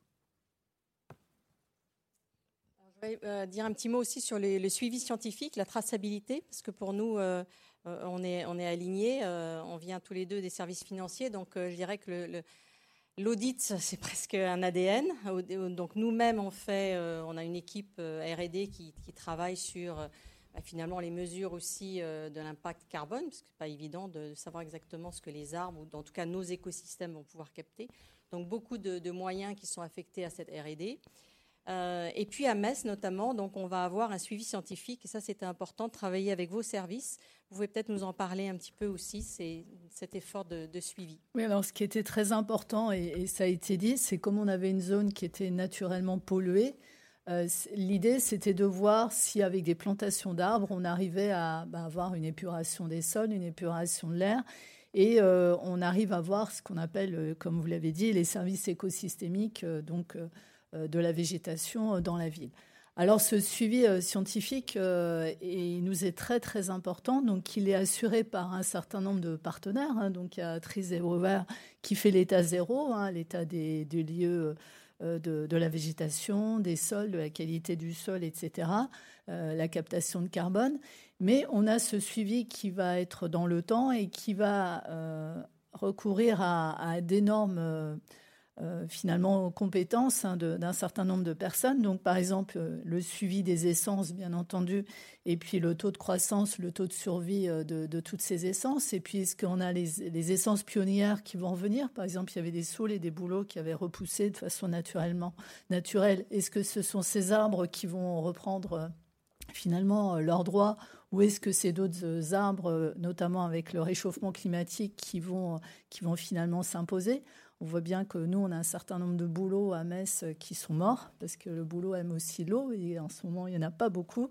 Speaker 1: Je vais euh, dire un petit mot aussi sur le suivi scientifique, la traçabilité, parce que pour nous, euh, on est, on alignés, on vient tous les deux des services financiers, donc je dirais que L'audit, c'est presque un ADN. Donc nous-mêmes, on fait, on a une équipe R&D qui, travaille sur bah, finalement les mesures aussi de l'impact carbone, parce que n'est pas évident de savoir exactement ce que les arbres, ou en tout cas nos écosystèmes, vont pouvoir capter. Donc beaucoup de, de moyens qui sont affectés à cette R&D. Euh, et puis à Metz notamment, donc on va avoir un suivi scientifique, et ça c'était important de travailler avec vos services. Vous pouvez peut-être nous en parler un petit peu aussi, c'est cet effort de, suivi.
Speaker 5: Oui, alors ce qui était très important, et, ça a été dit, c'est comme on avait une zone qui était naturellement polluée, euh, l'idée c'était de voir si avec des plantations d'arbres, on arrivait à bah, avoir une épuration des sols, une épuration de l'air. Et euh, on arrive à voir ce qu'on appelle, comme vous l'avez dit, les services écosystémiques, donc euh, de la végétation euh, dans la ville. Alors ce suivi euh, scientifique il nous est très très important. Donc il est assuré par un certain nombre de partenaires. Hein. donc il y a Trees Everywhere qui fait l'état zéro, hein, l'état des, lieux de, la végétation, des sols, de la qualité du sol, etc. la captation de carbone. Mais on a ce suivi qui va être dans le temps et qui va recourir à d'énormes euh, finalement compétences hein, d'un certain nombre de personnes. Donc, par exemple, euh, le suivi des essences, bien entendu, et puis le taux de croissance, le taux de survie euh, de, toutes ces essences. Et puis, est-ce qu'on a les, essences pionnières qui vont revenir Par exemple, il y avait des saules et des bouleaux qui avaient repoussé de façon naturellement naturelle. Est-ce que ce sont ces arbres qui vont reprendre finalement leurs droits? Ou est-ce que c'est d'autres arbres, notamment avec le réchauffement climatique, qui vont, qui vont finalement s'imposer? On voit bien que nous, on a un certain nombre de boulots à Metz qui sont morts, parce que le boulot aime aussi l'eau, et en ce moment, il n'y en a pas beaucoup.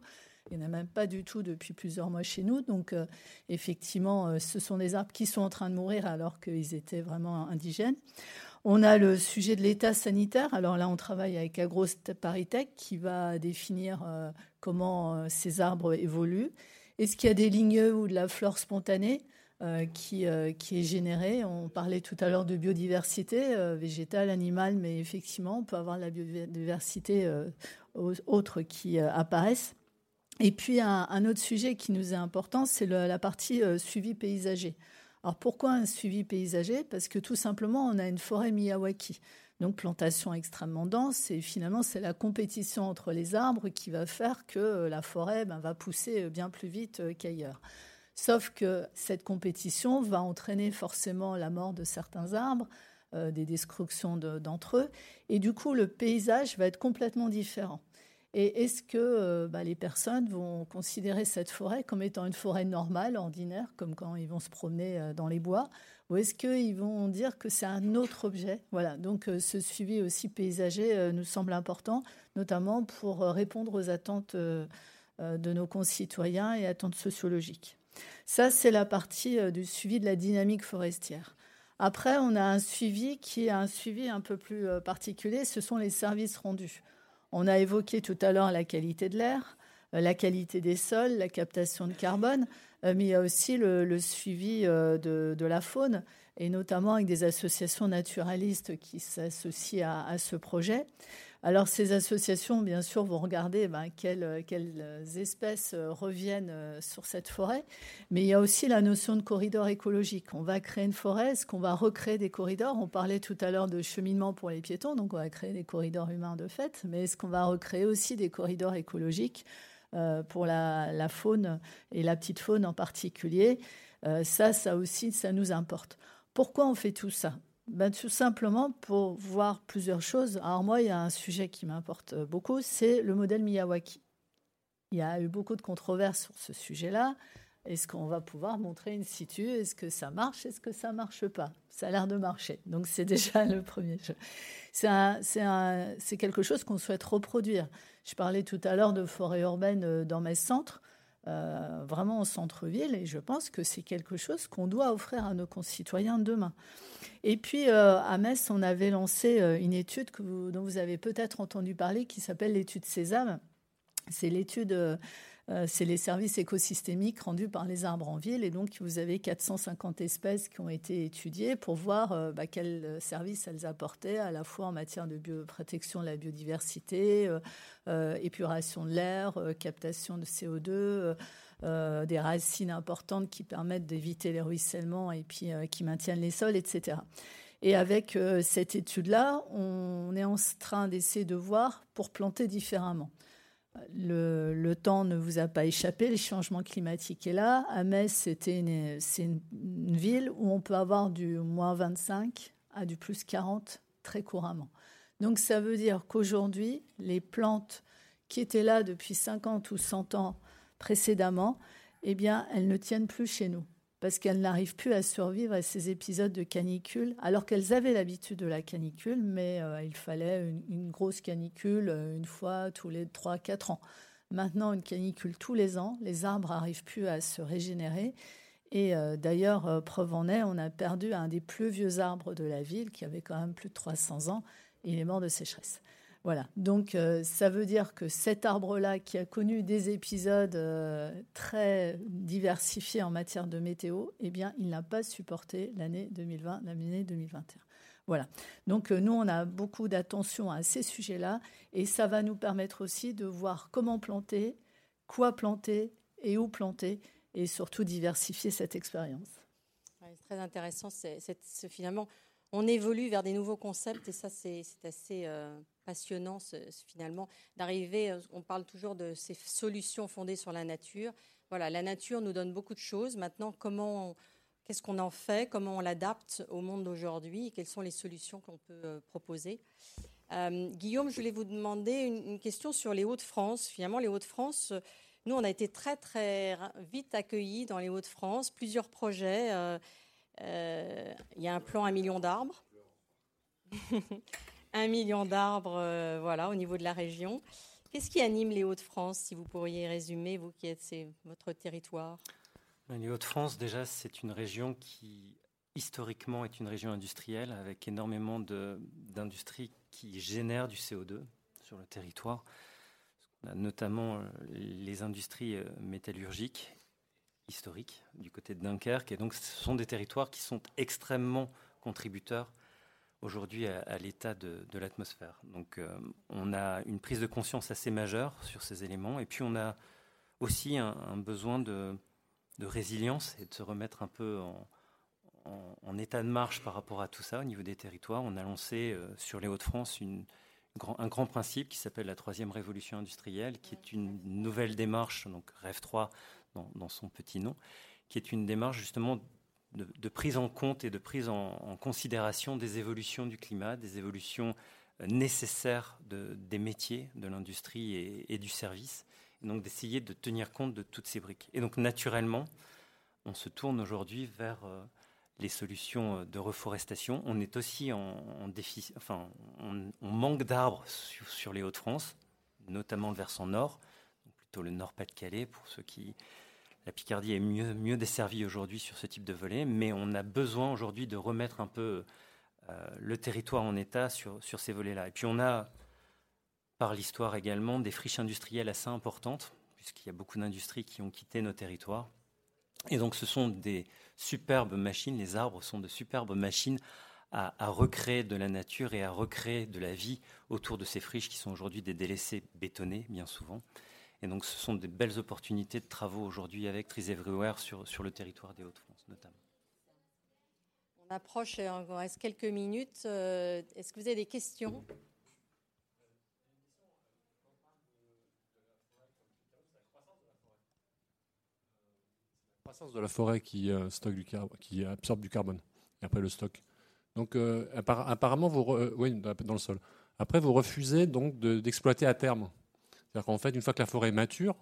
Speaker 5: Il n'y en a même pas du tout depuis plusieurs mois chez nous. Donc, euh, effectivement, euh, ce sont des arbres qui sont en train de mourir alors qu'ils étaient vraiment indigènes. On a le sujet de l'état sanitaire. Alors là, on travaille avec AgroParisTech qui va définir euh, comment ces arbres évoluent. Est-ce qu'il y a des lignes ou de la flore spontanée? Euh, qui, euh, qui est générée. On parlait tout à l'heure de biodiversité euh, végétale, animale, mais effectivement, on peut avoir la biodiversité autre qui apparaissent. Et puis, un, autre sujet qui nous est important, c'est la partie suivi paysager. Alors, pourquoi un suivi paysager? Parce que tout simplement, on a une forêt Miyawaki. Donc plantation extrêmement dense et finalement c'est la compétition entre les arbres qui va faire que la forêt ben, va pousser bien plus vite qu'ailleurs. Sauf que cette compétition va entraîner forcément la mort de certains arbres, euh, des destructions d'entre eux, et du coup le paysage va être complètement différent. Et est-ce que euh, bah, les personnes vont considérer cette forêt comme étant une forêt normale, ordinaire, comme quand ils vont se promener euh, dans les bois, ou est-ce qu'ils vont dire que c'est un autre objet? Voilà, donc ce suivi aussi paysager nous semble important, notamment pour répondre aux attentes de nos concitoyens et attentes sociologiques. Ça, c'est la partie euh, du suivi de la dynamique forestière. Après, on a un suivi qui est un suivi un peu plus euh, particulier, ce sont les services rendus. On a évoqué tout à l'heure la qualité de l'air, euh, la qualité des sols, la captation de carbone, mais il y a aussi le, suivi de, la faune, et notamment avec des associations naturalistes qui s'associent à, ce projet. Alors ces associations, bien sûr, vont regarder ben, quelles, quelles, espèces reviennent sur cette forêt, mais il y a aussi la notion de corridor écologique. On va créer une forêt, est-ce qu'on va recréer des corridors? On parlait tout à l'heure de cheminement pour les piétons, donc on va créer des corridors humains de fait, mais est-ce qu'on va recréer aussi des corridors écologiques euh, pour la, faune et la petite faune en particulier? Euh, Ça, ça aussi, ça nous importe. Pourquoi on fait tout ça? Ben, tout simplement pour voir plusieurs choses. Alors moi, il y a un sujet qui m'importe beaucoup, c'est le modèle Miyawaki. Il y a eu beaucoup de controverses sur ce sujet-là. Est-ce qu'on va pouvoir montrer une situ? Est-ce que ça marche? Est-ce que ça marche pas? Ça a l'air de marcher. Donc c'est déjà le premier jeu. C'est quelque chose qu'on souhaite reproduire. Je parlais tout à l'heure de forêt urbaine euh, dans mes centres. Euh, vraiment au centre-ville, et je pense que c'est quelque chose qu'on doit offrir à nos concitoyens demain. Et puis euh, à Metz, on avait lancé une étude dont vous avez peut-être entendu parler, qui s'appelle l'étude Sésame. C'est l'étude euh, c'est les services écosystémiques rendus par les arbres en ville. Et donc, vous avez 450 espèces qui ont été étudiées pour voir euh, bah, quels services elles apportaient, à la fois en matière de protection de la biodiversité, euh, épuration de l'air, captation de CO2. des racines importantes qui permettent d'éviter les ruissellements et puis qui maintiennent les sols, etc. Et avec cette étude-là, on est en train d'essayer de voir pour planter différemment. Le, temps ne vous a pas échappé, le changement climatique est là. À Metz, c'était c'est une, ville où on peut avoir du moins 25 à du plus 40 très couramment. Donc ça veut dire qu'aujourd'hui, les plantes qui étaient là depuis 50 ou 100 ans précédemment, eh bien, elles ne tiennent plus chez nous parce qu'elles n'arrivent plus à survivre à ces épisodes de canicule, alors qu'elles avaient l'habitude de la canicule, mais euh, il fallait une, grosse canicule euh, une fois tous les 3-4 ans. Maintenant, une canicule tous les ans, les arbres n'arrivent plus à se régénérer. Et euh, d'ailleurs, preuve en est, on a perdu un des plus vieux arbres de la ville, qui avait quand même plus de 300 ans, et il est mort de sécheresse. Voilà. Donc, euh, ça veut dire que cet arbre-là, qui a connu des épisodes euh, très diversifiés en matière de météo, eh bien, il n'a pas supporté l'année 2020, l'année 2021. Voilà. Donc, euh, nous, on a beaucoup d'attention à ces sujets-là, et ça va nous permettre aussi de voir comment planter, quoi planter et où planter, et surtout diversifier cette expérience.
Speaker 1: c'est très intéressant. C'est, finalement, on évolue vers des nouveaux concepts, et ça, c'est, assez passionnant finalement d'arriver, euh, on parle toujours de ces solutions fondées sur la nature. Voilà, la nature nous donne beaucoup de choses. Maintenant, comment, qu'est-ce qu'on en fait, comment on l'adapte au monde d'aujourd'hui, quelles sont les solutions qu'on peut euh, proposer? Euh, Guillaume, je voulais vous demander une, question sur les Hauts-de-France. Finalement, les Hauts-de-France, nous, on a été très très vite accueillis dans les Hauts-de-France, plusieurs projets. Il y a un plan un million d'arbres. un million d'arbres euh, voilà, au niveau de la région. Qu'est-ce qui anime les Hauts-de-France, si vous pourriez résumer, vous qui êtes c'est votre territoire?
Speaker 4: Les Hauts-de-France, déjà, c'est une région qui, historiquement, est une région industrielle avec énormément d'industries qui génèrent du CO2 sur le territoire. notamment euh, les industries euh, métallurgiques historiques du côté de Dunkerque. Et donc, ce sont des territoires qui sont extrêmement contributeurs aujourd'hui à, l'état de, l'atmosphère. Donc euh, on a une prise de conscience assez majeure sur ces éléments et puis on a aussi un, besoin de, résilience et de se remettre un peu en, état de marche par rapport à tout ça au niveau des territoires. On a lancé euh, sur les Hauts-de-France un grand principe qui s'appelle la troisième révolution industrielle, qui est une nouvelle démarche, donc REV 3 dans, son petit nom, qui est une démarche justement de, prise en compte et de prise en, considération des évolutions du climat, des évolutions euh, nécessaires des métiers, de l'industrie et, du service, et donc d'essayer de tenir compte de toutes ces briques. Et donc naturellement, on se tourne aujourd'hui vers euh, les solutions euh, de reforestation. On est aussi en, déficit, enfin, on, manque d'arbres sur, les Hauts-de-France, notamment le versant nord, plutôt le nord-Pas-de-Calais pour ceux qui la Picardie est mieux, desservie aujourd'hui sur ce type de volet, mais on a besoin aujourd'hui de remettre un peu euh, le territoire en état sur ces volets-là. Et puis on a, par l'histoire également, des friches industrielles assez importantes, puisqu'il y a beaucoup d'industries qui ont quitté nos territoires. Et donc ce sont des superbes machines, les arbres sont de superbes machines à, recréer de la nature et à recréer de la vie autour de ces friches qui sont aujourd'hui des délaissés bétonnés, bien souvent. Et donc, ce sont des belles opportunités de travaux aujourd'hui avec Trees Everywhere sur, sur le territoire des Hauts-de-France, notamment.
Speaker 1: On approche, il reste quelques minutes. Euh, est-ce que vous avez des questions?
Speaker 7: La croissance de la forêt qui, euh, stocke du qui absorbe du carbone et après le stock. Donc euh, apparemment, vous oui, dans le sol. Après, vous refusez donc d'exploiter à terme. C'est-à-dire qu'en fait, une fois que la forêt est mature,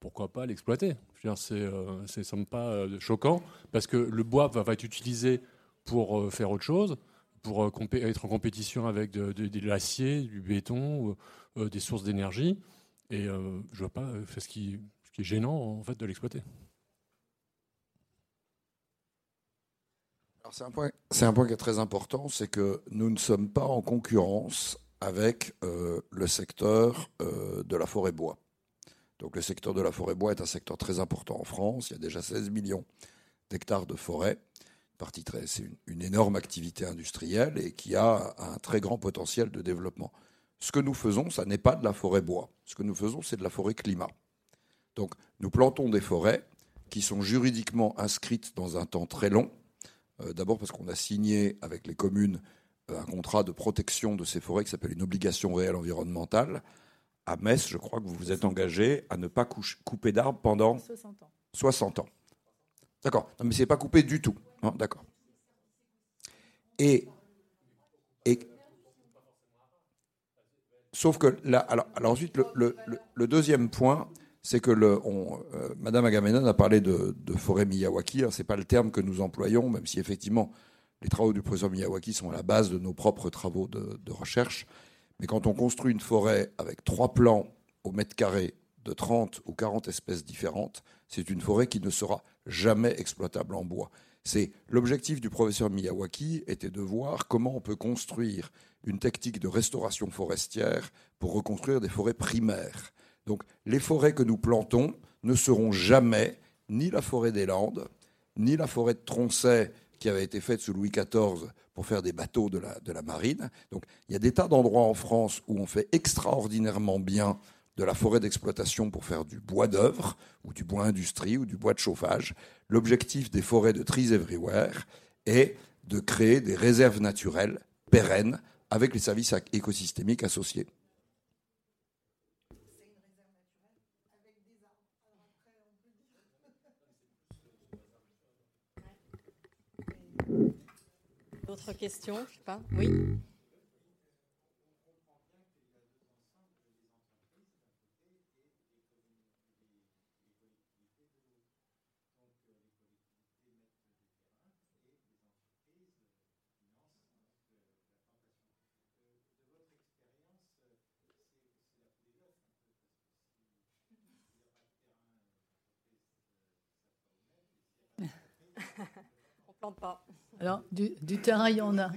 Speaker 7: pourquoi pas l'exploiter? C'est euh, semble pas euh, choquant parce que le bois va, être utilisé pour euh, faire autre chose, pour être en compétition avec de, l'acier, du béton, des sources d'énergie. Et je vois pas ce qui, ce qui est gênant en fait de l'exploiter.
Speaker 6: C'est un, point, un point qui est très important, c'est que nous ne sommes pas en concurrence avec euh, le secteur euh, de la forêt bois. Donc le secteur de la forêt bois est un secteur très important en France. Il y a déjà 16 millions d'hectares de forêt. C'est une, énorme activité industrielle et qui a un très grand potentiel de développement. Ce que nous faisons, ça n'est pas de la forêt bois. Ce que nous faisons, c'est de la forêt climat. Donc nous plantons des forêts qui sont juridiquement inscrites dans un temps très long, euh, d'abord parce qu'on a signé avec les communes un contrat de protection de ces forêts qui s'appelle une obligation réelle environnementale. À Metz, je crois que vous vous êtes engagé à ne pas couper d'arbres pendant 60 ans. 60 ans. D'accord. Non, mais c'est pas coupé du tout. Hein, d'accord. Et, et sauf que là, alors, alors ensuite, le, le deuxième point, c'est que le, on, euh, Madame a parlé de, forêt Miyawaki. Ce n'est pas le terme que nous employons, même si effectivement les travaux du professeur Miyawaki sont à la base de nos propres travaux de, recherche. Mais quand on construit une forêt avec trois plans au mètre carré de 30 ou 40 espèces différentes, c'est une forêt qui ne sera jamais exploitable en bois. C'est l'objectif du professeur Miyawaki était de voir comment on peut construire une technique de restauration forestière pour reconstruire des forêts primaires. Donc les forêts que nous plantons ne seront jamais ni la forêt des Landes, ni la forêt de Troncet qui avait été faite sous Louis XIV pour faire des bateaux de la, marine. Donc il y a des tas d'endroits en France où on fait extraordinairement bien de la forêt d'exploitation pour faire du bois d'œuvre, ou du bois industrie, ou du bois de chauffage. L'objectif des forêts de Trees Everywhere est de créer des réserves naturelles pérennes avec les services écosystémiques associés.
Speaker 1: D'autres questions Je sais pas. Oui.
Speaker 5: Alors, du, terrain, il y en a.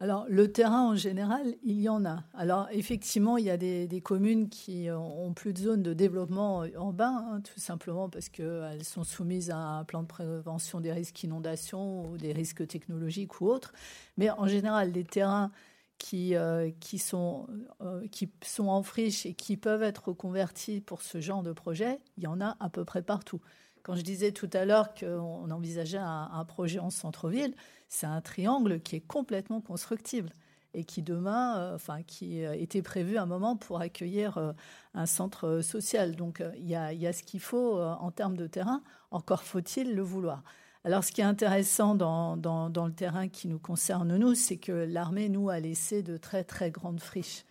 Speaker 5: Alors, le terrain, en général, il y en a. Alors, effectivement, il y a des, communes qui ont plus de zones de développement urbain, hein, tout simplement parce qu'elles sont soumises à un plan de prévention des risques inondation ou des risques technologiques ou autres. Mais en général, les terrains qui, euh, qui, sont, euh, qui sont en friche et qui peuvent être convertis pour ce genre de projet, il y en a à peu près partout. Quand je disais tout à l'heure qu'on envisageait un, projet en centre-ville, c'est un triangle qui est complètement constructible et qui demain, euh, enfin, qui était prévu un moment pour accueillir un centre social. Donc, il y y a ce qu'il faut en termes de terrain. Encore faut-il le vouloir. Alors, ce qui est intéressant dans, le terrain qui nous concerne, nous, c'est que l'armée, nous, a laissé de très, très grandes friches.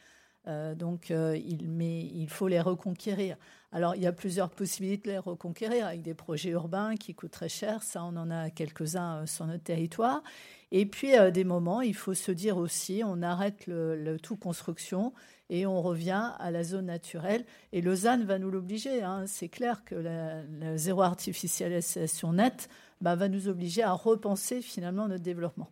Speaker 5: Euh, donc, euh, il, faut les reconquérir. Alors, il y a plusieurs possibilités de les reconquérir avec des projets urbains qui coûtent très cher. Ça, on en a quelques-uns euh, sur notre territoire. Et puis, à des moments, il faut se dire aussi, on arrête le, tout construction et on revient à la zone naturelle. Et Lausanne va nous l'obliger. Hein. C'est clair que la, zéro artificialisation nette bah, va nous obliger à repenser finalement notre développement.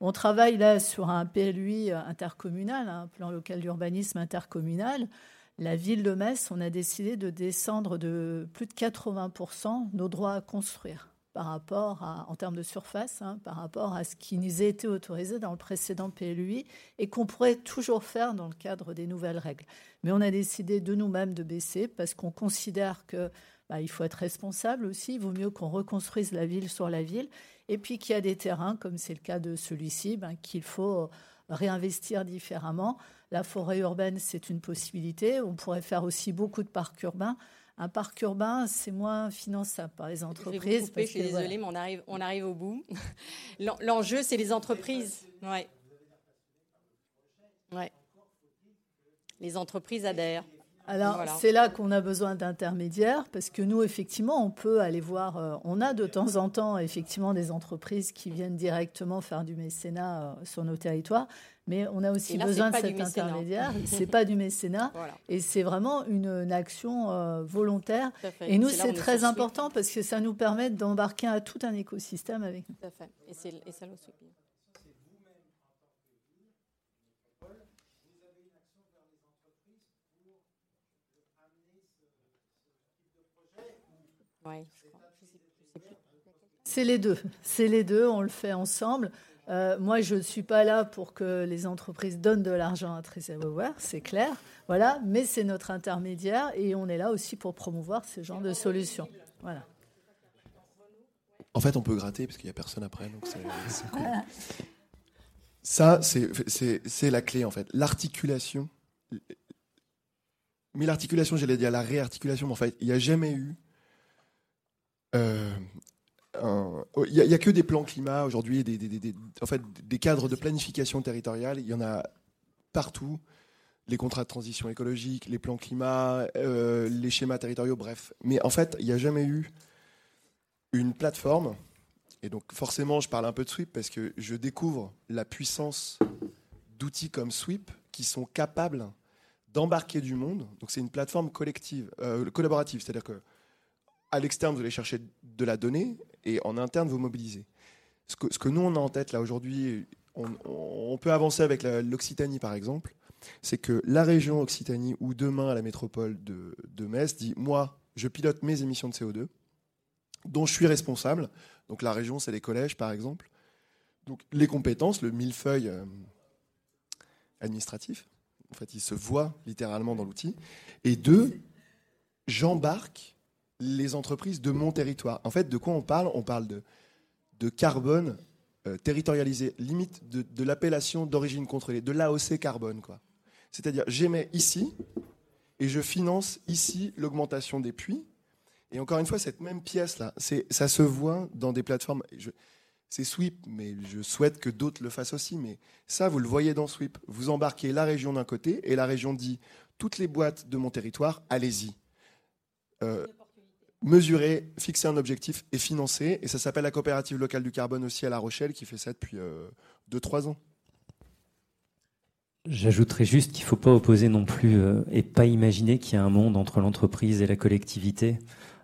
Speaker 5: On travaille là sur un PLUI intercommunal, un plan local d'urbanisme intercommunal. la ville de Metz, on a décidé de descendre de plus de 80% nos droits à construire par rapport à, en termes de surface, hein, par rapport à ce qui nous été autorisé dans le précédent PLUI et qu'on pourrait toujours faire dans le cadre des nouvelles règles. Mais on a décidé de nous-mêmes de baisser parce qu'on considère que bah, il faut être responsable aussi. Il vaut mieux qu'on reconstruise la ville sur la ville. Et puis qu'il y a des terrains, comme c'est le cas de celui-ci, ben, qu'il faut réinvestir différemment. La forêt urbaine, c'est une possibilité. On pourrait faire aussi beaucoup de parcs urbains. Un parc urbain, c'est moins finançable par les entreprises.
Speaker 1: Je, suis désolée, mais on arrive, on arrive au bout. L'enjeu, c'est les entreprises. Ouais. Ouais. Les entreprises adhèrent.
Speaker 5: Alors, c'est là qu'on a besoin d'intermédiaires, parce que nous, effectivement, on peut aller voir, euh, on a de temps en temps, effectivement, des entreprises qui viennent directement faire du mécénat euh, sur nos territoires, mais on a aussi besoin de cet intermédiaire. C'est pas du mécénat, et c'est vraiment une, action euh, volontaire. Et nous, c'est très important, parce que ça nous permet d'embarquer à tout un écosystème avec nous. Tout à fait. Et, ça nous C'est les deux. C'est les deux. On le fait ensemble. Euh, moi, je ne suis pas là pour que les entreprises donnent de l'argent à Treasury c'est clair. Voilà, mais c'est notre intermédiaire et on est là aussi pour promouvoir ce genre de solutions. Voilà.
Speaker 2: En fait, on peut gratter parce qu'il n'y a personne après, donc c'est cool. Ça, c'est la clé en fait. L'articulation. Mais l'articulation, j'allais dire la réarticulation, mais en fait, il n'y a jamais eu il n'y a, que des plans climat aujourd'hui, des, en fait, des cadres de planification territoriale. Il y en a partout. Les contrats de transition écologique, les plans climat, euh, les schémas territoriaux, bref. Mais en fait, il n'y a jamais eu une plateforme. Et donc, forcément, je parle un peu de Sweep parce que je découvre la puissance d'outils comme Sweep qui sont capables d'embarquer du monde. Donc, c'est une plateforme collective, euh, collaborative. C'est-à-dire que à l'externe, vous allez chercher de la donnée et en interne, vous mobilisez. Ce que, nous, on a en tête là aujourd'hui, on, peut avancer avec l'Occitanie par exemple, c'est que la région Occitanie ou demain la métropole de, de Metz dit Moi, je pilote mes émissions de CO2 dont je suis responsable. Donc la région, c'est les collèges par exemple. Donc les compétences, le millefeuille euh, administratif, en fait, il se voit littéralement dans l'outil. Et deux, j'embarque les entreprises de mon territoire. En fait, de quoi on parle? On parle de, de carbone euh, territorialisé, limite de, l'appellation d'origine contrôlée, de l'AOC carbone. quoi. C'est-à-dire, j'émets ici et je finance ici l'augmentation des puits. Et encore une fois, cette même pièce-là, ça se voit dans des plateformes. C'est Sweep, mais je souhaite que d'autres le fassent aussi. Mais ça, vous le voyez dans Sweep. Vous embarquez la région d'un côté et la région dit toutes les boîtes de mon territoire, allez-y. Euh, mesurer, fixer un objectif et financer. Et ça s'appelle la coopérative locale du carbone aussi à La Rochelle qui fait ça depuis 2-3 euh, ans.
Speaker 4: J'ajouterais juste qu'il ne faut pas opposer non plus euh, et pas imaginer qu'il y a un monde entre l'entreprise et la collectivité.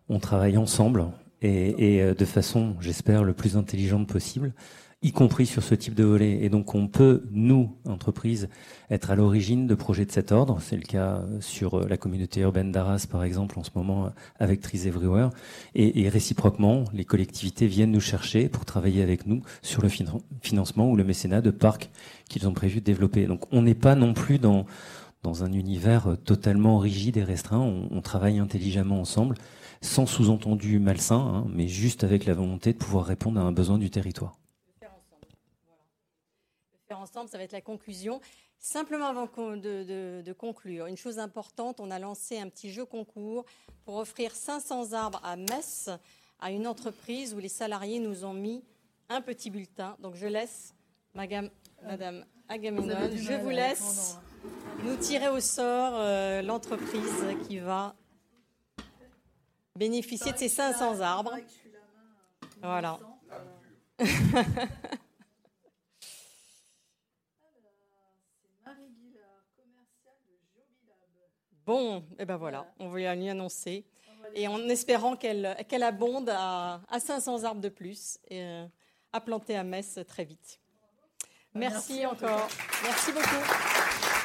Speaker 4: On travaille ensemble et, euh, de façon, j'espère, le plus intelligente possible y compris sur ce type de volet. Et donc on peut, nous, entreprises, être à l'origine de projets de cet ordre. C'est le cas sur euh, la communauté urbaine d'Arras, par exemple, en ce moment, avec Trees Everywhere. Et, réciproquement, les collectivités viennent nous chercher pour travailler avec nous sur le financement ou le mécénat de parcs qu'ils ont prévu de développer. Donc on n'est pas non plus dans, un univers totalement rigide et restreint. On, on travaille intelligemment ensemble, sans sous-entendu malsain, hein, mais juste avec la volonté de pouvoir répondre à un besoin du territoire
Speaker 1: ensemble, ça va être la conclusion. Simplement avant de, conclure, une chose importante, on a lancé un petit jeu concours pour offrir 500 arbres à Metz à une entreprise où les salariés nous ont mis un petit bulletin. Donc je laisse Madame, Madame Agamemnon, je vous laisse nous tirer au sort euh, l'entreprise qui va bénéficier de ces 500 arbres. Voilà. Bon, et eh ben voilà, on va lui annoncer. Et en espérant qu'elle qu'elle abonde à, 500 arbres de plus et euh, à planter à Metz très vite. Merci, encore. Merci beaucoup.